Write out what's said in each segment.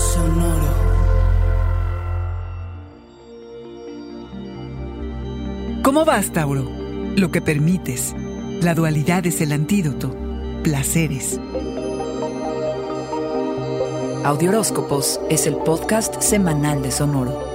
Sonoro. ¿Cómo vas, Tauro? Lo que permites. La dualidad es el antídoto. Placeres. Audioróscopos es el podcast semanal de Sonoro.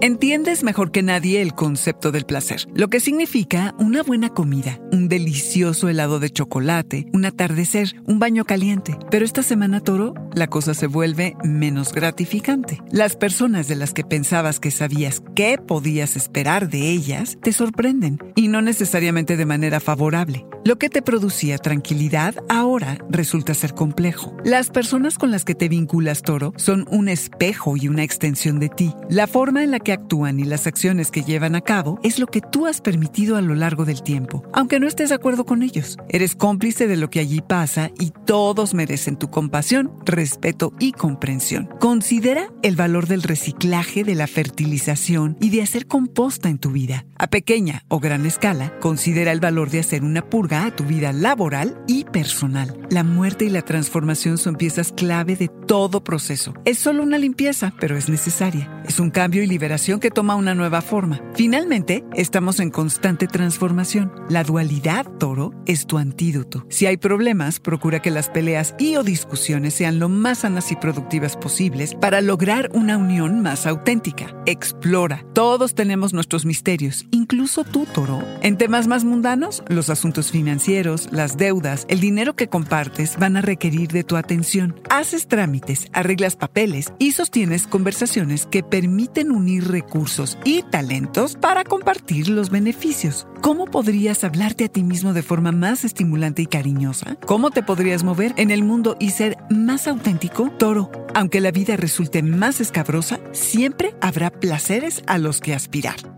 Entiendes mejor que nadie el concepto del placer, lo que significa una buena comida, un delicioso helado de chocolate, un atardecer, un baño caliente. Pero esta semana, Toro, la cosa se vuelve menos gratificante. Las personas de las que pensabas que sabías qué podías esperar de ellas te sorprenden, y no necesariamente de manera favorable. Lo que te producía tranquilidad ahora resulta ser complejo. Las personas con las que te vinculas, Toro, son un espejo y una extensión de ti. La forma en la que actúan y las acciones que llevan a cabo es lo que tú has permitido a lo largo del tiempo, aunque no estés de acuerdo con ellos. Eres cómplice de lo que allí pasa y todos merecen tu compasión, y comprensión. Considera el valor del reciclaje, de la fertilización y de hacer composta en tu vida. A pequeña o gran escala, considera el valor de hacer una purga a tu vida laboral y personal. La muerte y la transformación son piezas clave de todo proceso. Es solo una limpieza, pero es necesaria. Es un cambio y liberación que toma una nueva forma. Finalmente, estamos en constante transformación. La dualidad, toro, es tu antídoto. Si hay problemas, procura que las peleas y o discusiones sean lo más sanas y productivas posibles para lograr una unión más auténtica. Explora. Todos tenemos nuestros misterios, incluso tú, toro. En temas más mundanos, los asuntos financieros, las deudas, el dinero que compartes van a requerir de tu atención. Haces trámites, arreglas papeles y sostienes conversaciones que permiten unir recursos y talentos para compartir los beneficios. ¿Cómo podrías hablarte a ti mismo de forma más estimulante y cariñosa? ¿Cómo te podrías mover en el mundo y ser más auténtico? Toro, aunque la vida resulte más escabrosa, siempre habrá placeres a los que aspirar.